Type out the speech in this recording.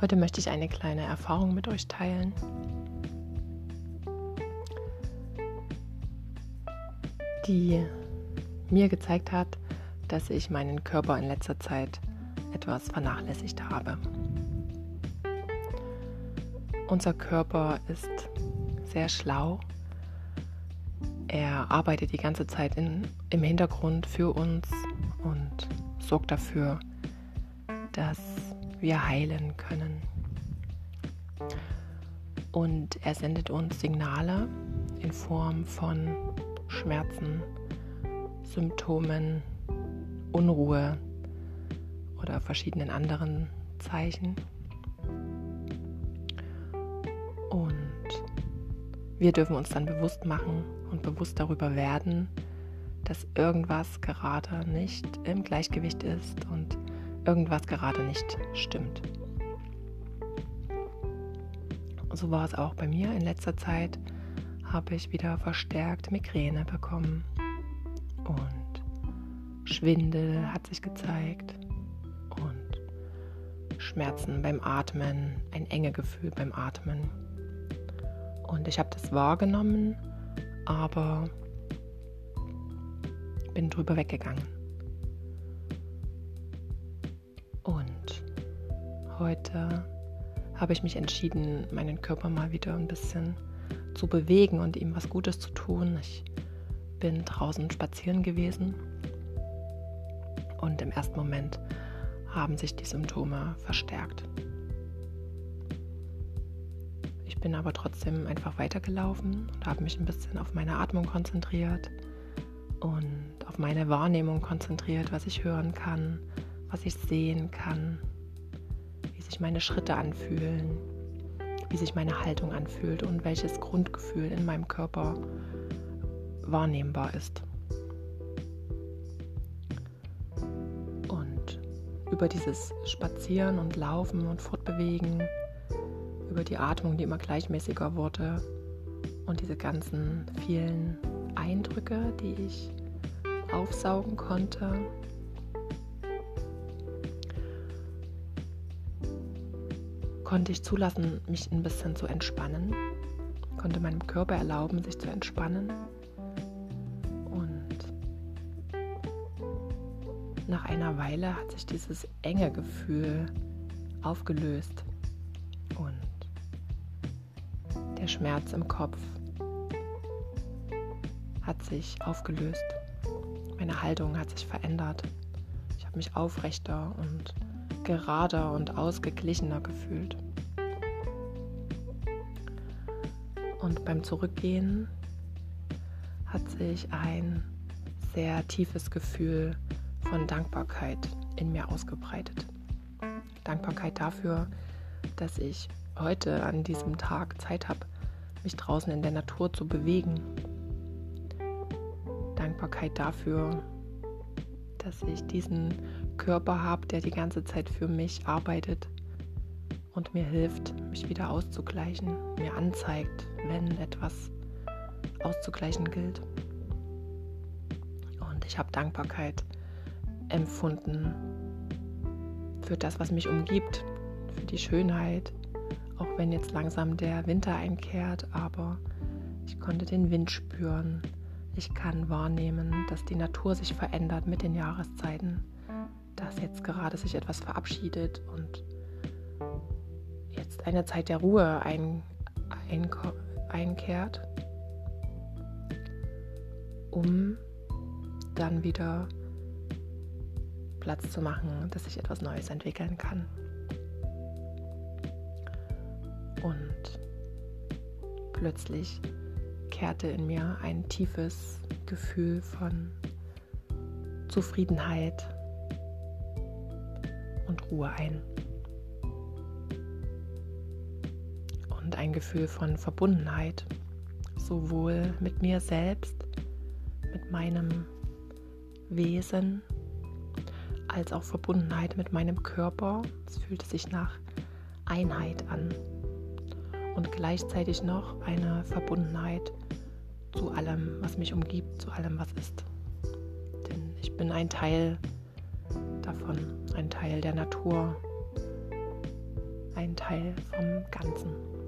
Heute möchte ich eine kleine Erfahrung mit euch teilen. die mir gezeigt hat, dass ich meinen Körper in letzter Zeit etwas vernachlässigt habe. Unser Körper ist sehr schlau. Er arbeitet die ganze Zeit in, im Hintergrund für uns und sorgt dafür, dass wir heilen können. Und er sendet uns Signale in Form von Schmerzen, Symptomen, Unruhe oder verschiedenen anderen Zeichen. Und wir dürfen uns dann bewusst machen und bewusst darüber werden, dass irgendwas gerade nicht im Gleichgewicht ist und irgendwas gerade nicht stimmt. So war es auch bei mir in letzter Zeit, habe ich wieder verstärkt Migräne bekommen und Schwindel hat sich gezeigt und Schmerzen beim Atmen, ein enge Gefühl beim Atmen. Und ich habe das wahrgenommen, aber bin drüber weggegangen. Heute habe ich mich entschieden, meinen Körper mal wieder ein bisschen zu bewegen und ihm was Gutes zu tun. Ich bin draußen spazieren gewesen und im ersten Moment haben sich die Symptome verstärkt. Ich bin aber trotzdem einfach weitergelaufen und habe mich ein bisschen auf meine Atmung konzentriert und auf meine Wahrnehmung konzentriert, was ich hören kann, was ich sehen kann, sich meine Schritte anfühlen, wie sich meine Haltung anfühlt und welches Grundgefühl in meinem Körper wahrnehmbar ist. Und über dieses Spazieren und Laufen und Fortbewegen, über die Atmung, die immer gleichmäßiger wurde und diese ganzen vielen Eindrücke, die ich aufsaugen konnte, konnte ich zulassen, mich ein bisschen zu entspannen, konnte meinem Körper erlauben, sich zu entspannen. Und nach einer Weile hat sich dieses enge Gefühl aufgelöst und der Schmerz im Kopf hat sich aufgelöst. Meine Haltung hat sich verändert. Ich habe mich aufrechter und gerader und ausgeglichener gefühlt. Und beim Zurückgehen hat sich ein sehr tiefes Gefühl von Dankbarkeit in mir ausgebreitet. Dankbarkeit dafür, dass ich heute an diesem Tag Zeit habe, mich draußen in der Natur zu bewegen. Dankbarkeit dafür, dass ich diesen Körper habe, der die ganze Zeit für mich arbeitet und mir hilft, mich wieder auszugleichen, mir anzeigt, wenn etwas auszugleichen gilt. Und ich habe Dankbarkeit empfunden für das, was mich umgibt, für die Schönheit, auch wenn jetzt langsam der Winter einkehrt, aber ich konnte den Wind spüren. Ich kann wahrnehmen, dass die Natur sich verändert mit den Jahreszeiten, dass jetzt gerade sich etwas verabschiedet und jetzt eine Zeit der Ruhe ein, ein, einkehrt, um dann wieder Platz zu machen, dass sich etwas Neues entwickeln kann. Und plötzlich kehrte in mir ein tiefes Gefühl von Zufriedenheit und Ruhe ein. Und ein Gefühl von Verbundenheit, sowohl mit mir selbst, mit meinem Wesen, als auch Verbundenheit mit meinem Körper. Es fühlte sich nach Einheit an und gleichzeitig noch eine Verbundenheit zu allem, was mich umgibt, zu allem, was ist. Denn ich bin ein Teil davon, ein Teil der Natur, ein Teil vom Ganzen.